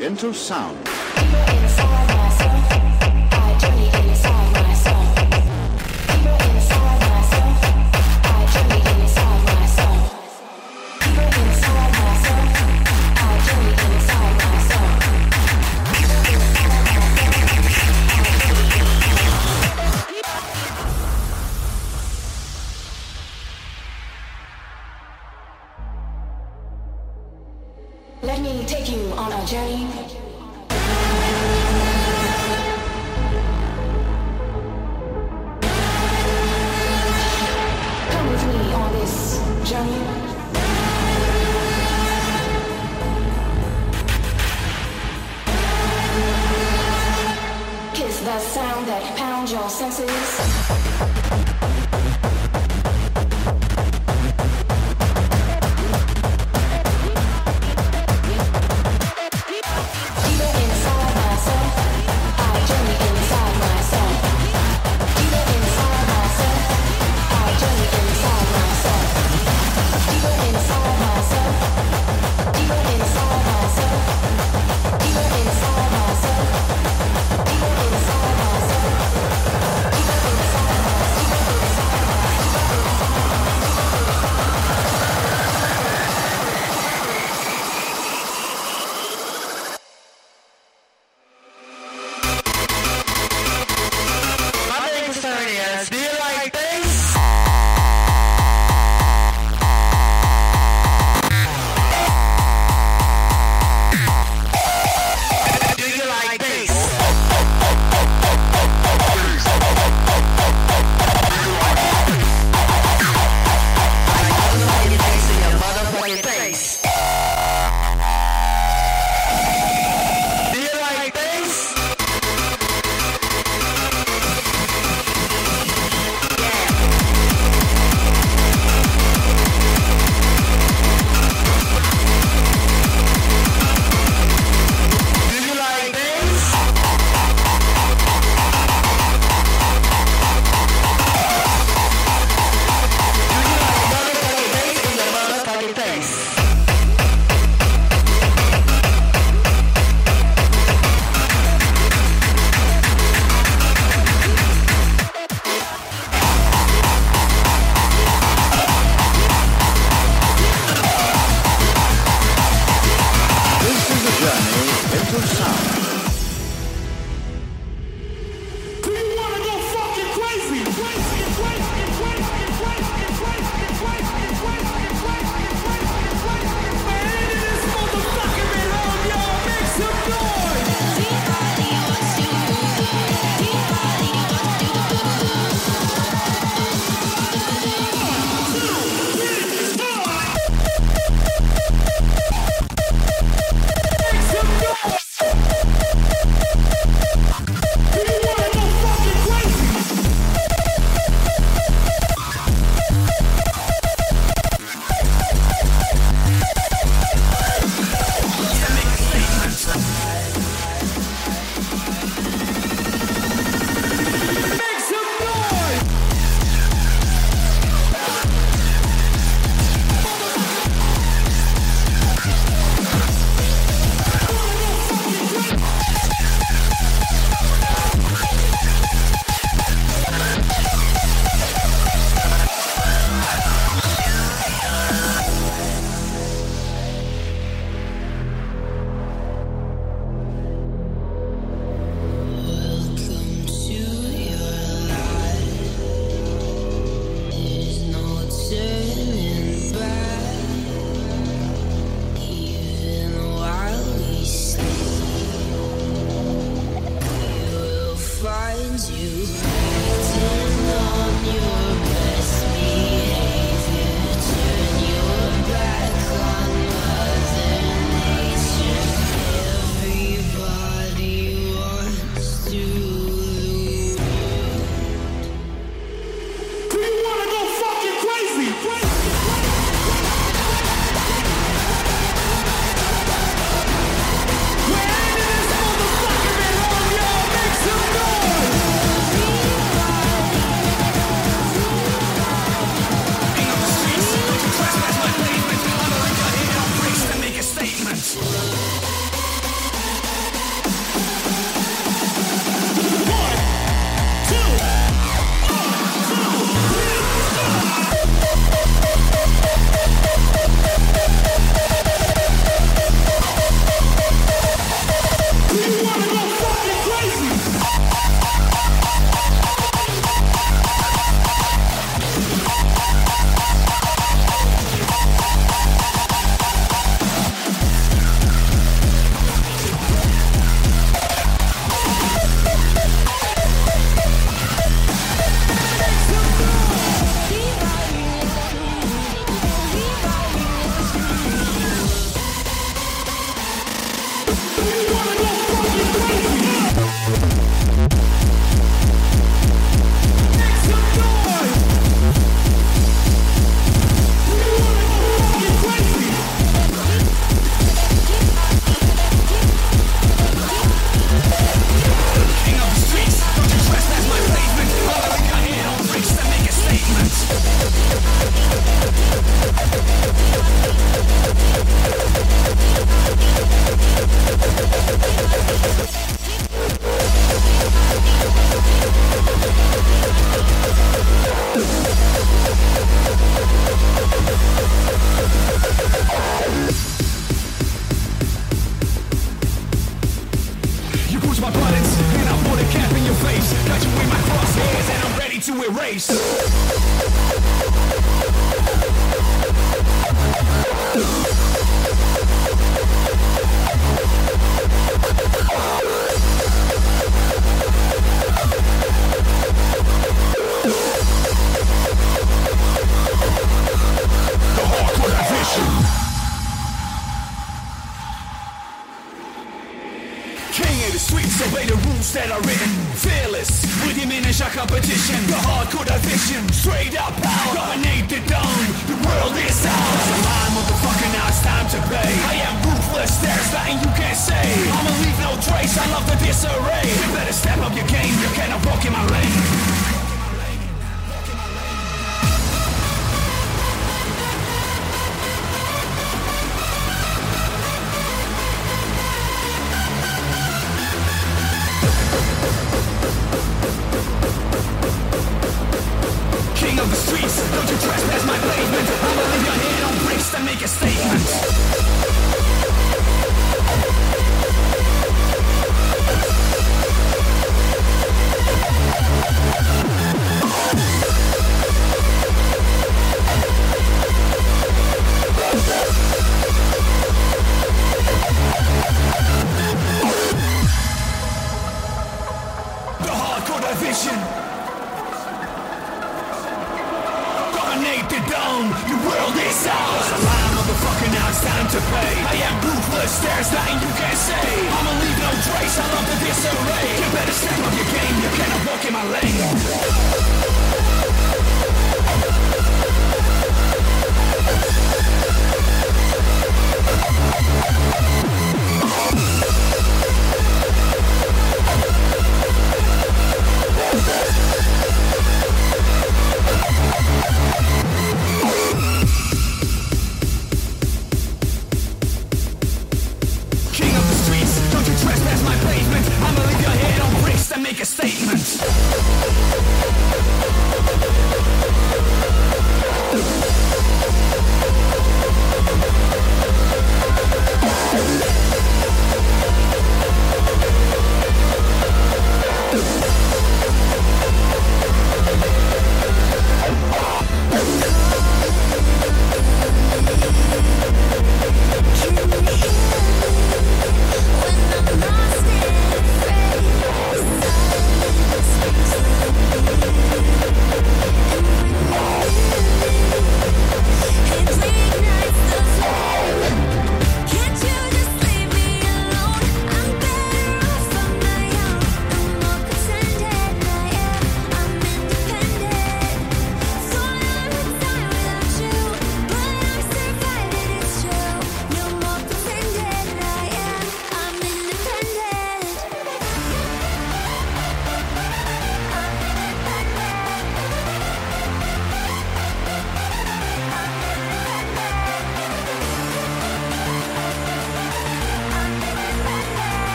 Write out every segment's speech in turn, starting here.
into sound.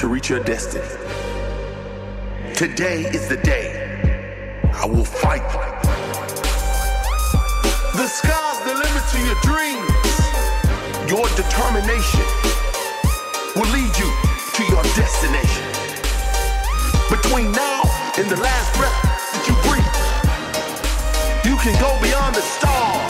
to reach your destiny. Today is the day I will fight. The sky's the limit to your dreams. Your determination will lead you to your destination. Between now and the last breath that you breathe, you can go beyond the stars.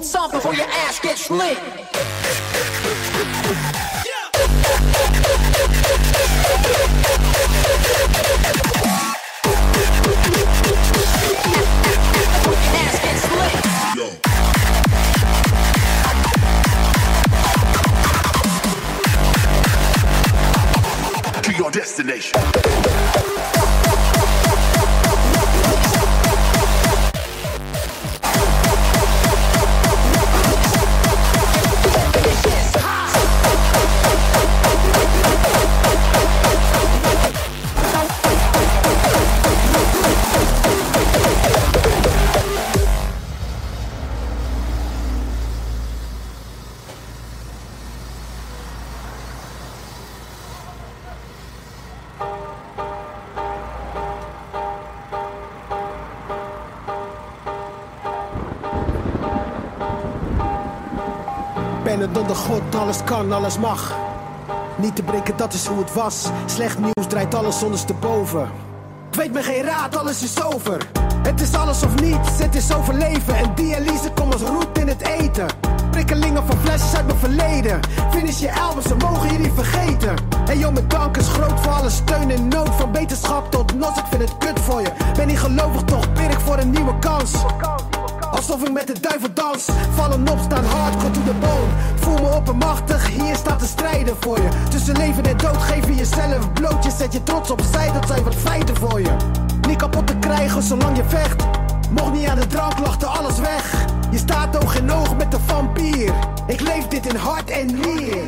On before your ass gets lit. Alles mag. Niet te breken, dat is hoe het was. Slecht nieuws draait alles ondersteboven. Ik weet me geen raad, alles is over. Het is alles of niets, het is overleven. En dialyse komt als roet in het eten. Prikkelingen van flesjes uit mijn verleden. Finish je albums, ze mogen niet vergeten. En joh, mijn dank is groot voor alle steun en nood. Van beterschap tot nos, ik vind het kut voor je. Ben niet gelovig, toch bid ik voor een nieuwe kans. Alsof ik met de duivel dans. Vallen op, staan hard, go to the bone. Voel me oppermachtig, hier staat te strijden voor je. Tussen leven en dood geef je jezelf bloot. Je zet je trots opzij, dat zijn wat feiten voor je. Niet kapot te krijgen zolang je vecht. Mocht niet aan de drank, lachte alles weg. Je staat oog in oog met de vampier. Ik leef dit in hart en nier.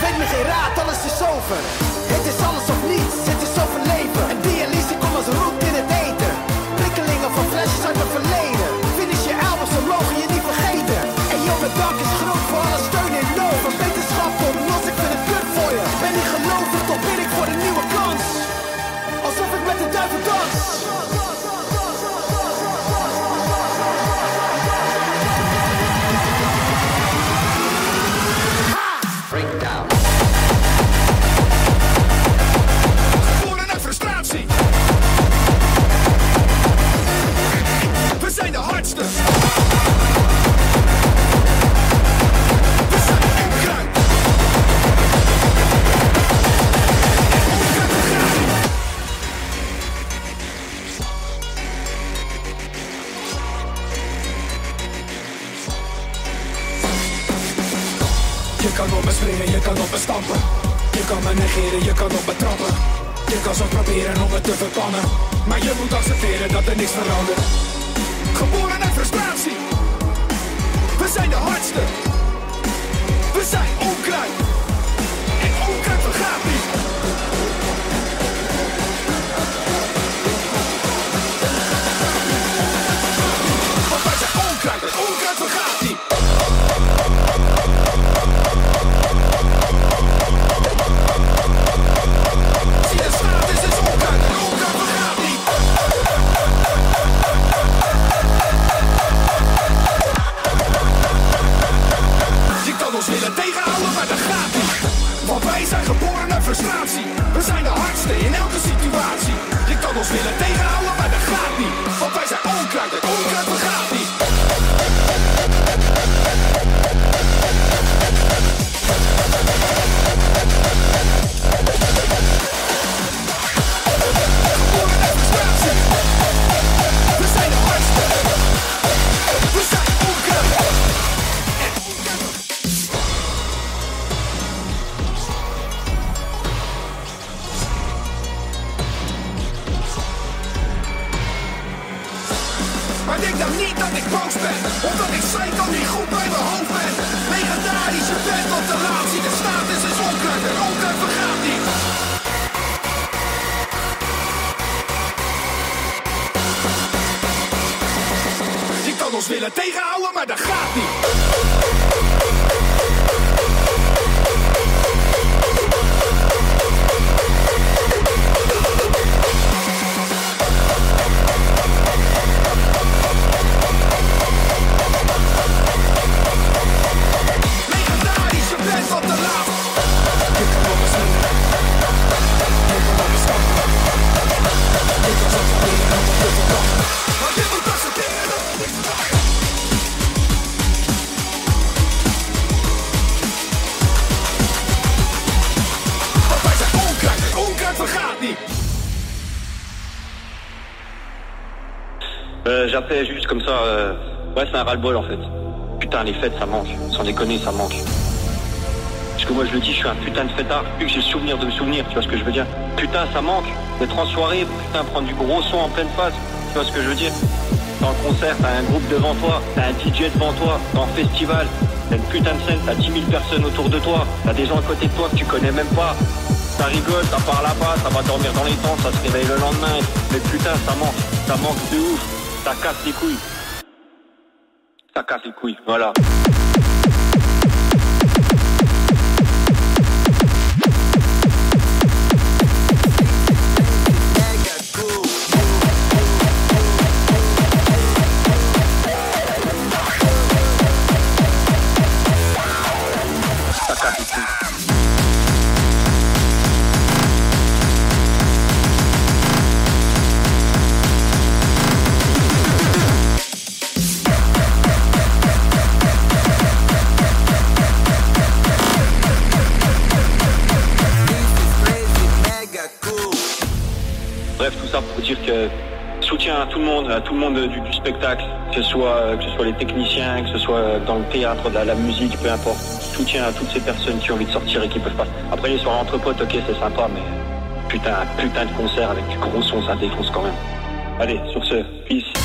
Geef me geen raad, alles is over. Het is alles of niets, het is overleven. Je kan op me springen, je kan op me stampen. Je kan me negeren, je kan op me trappen. Je kan zo proberen om het te verbannen. Maar je moet accepteren dat er niks verandert. Zijn de hardste. We zijn de hardste in elke situatie. Je kan ons willen tegenhouden, Ouais, c'est un ras-le-bol en fait. Putain, les fêtes, ça manque. Sans déconner, ça manque. Parce que moi, je le dis, je suis un putain de fêtard. Plus que j'ai le souvenir de me souvenir, tu vois ce que je veux dire Putain, ça manque. D'être en soirée, putain, prendre du gros son en pleine face. Tu vois ce que je veux dire? Dans le concert, t'as un groupe devant toi, t'as un DJ devant toi, dans le festival, t'as une putain de scène, t'as 10 000 personnes autour de toi, t'as des gens à côté de toi que tu connais même pas. Ça rigole, ça part là-bas, ça va dormir dans les temps, ça se réveille le lendemain. Mais putain, ça manque, ça manque de ouf. Ça casse les couilles. Voilà. Bref, tout ça pour dire que soutien à tout le monde, à tout le monde du, spectacle, que ce soit que ce soit les techniciens, que ce soit dans le théâtre, dans la musique, peu importe. Soutien à toutes ces personnes qui ont envie de sortir et qui peuvent pas. Après les soirées entre ok, c'est sympa, mais putain, putain de concert avec du gros son, ça défonce quand même. Allez, sur ce, peace.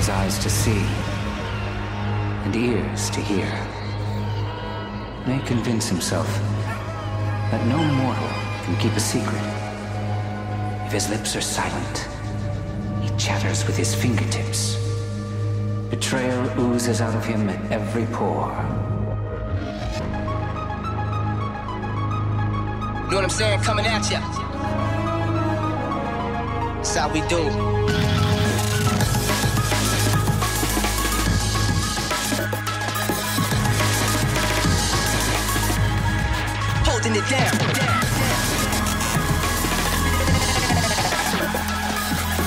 has eyes to see and ears to hear may convince himself that no mortal can keep a secret. If his lips are silent, he chatters with his fingertips. Betrayal oozes out of him at every pore. Know what I'm saying? Coming at ya. That's how we do. it down.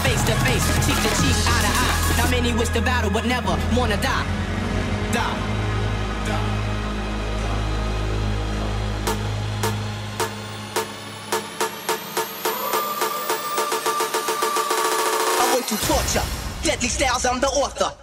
Face to face, cheek to cheek, eye to eye. Not many wish to battle, but never wanna die. Die. I went to torture, deadly styles, I'm the author.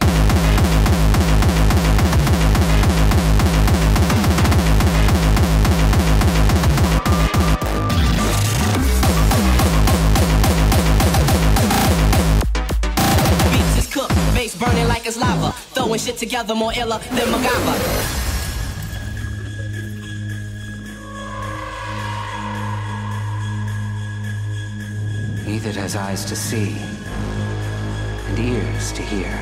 Throwing shit together more iller than MacGyver. He that has eyes to see and ears to hear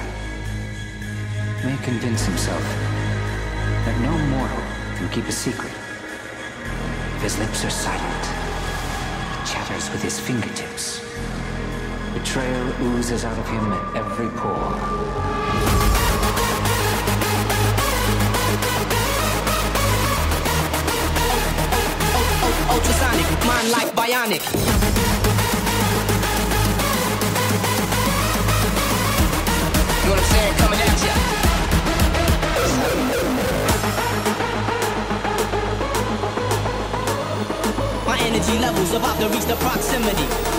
may convince himself that no mortal can keep a secret. If his lips are silent, he chatters with his fingertips. Betrayal oozes out of him at every pore. Mind like bionic. You know what I'm saying? Coming at ya. My energy levels about to reach the proximity.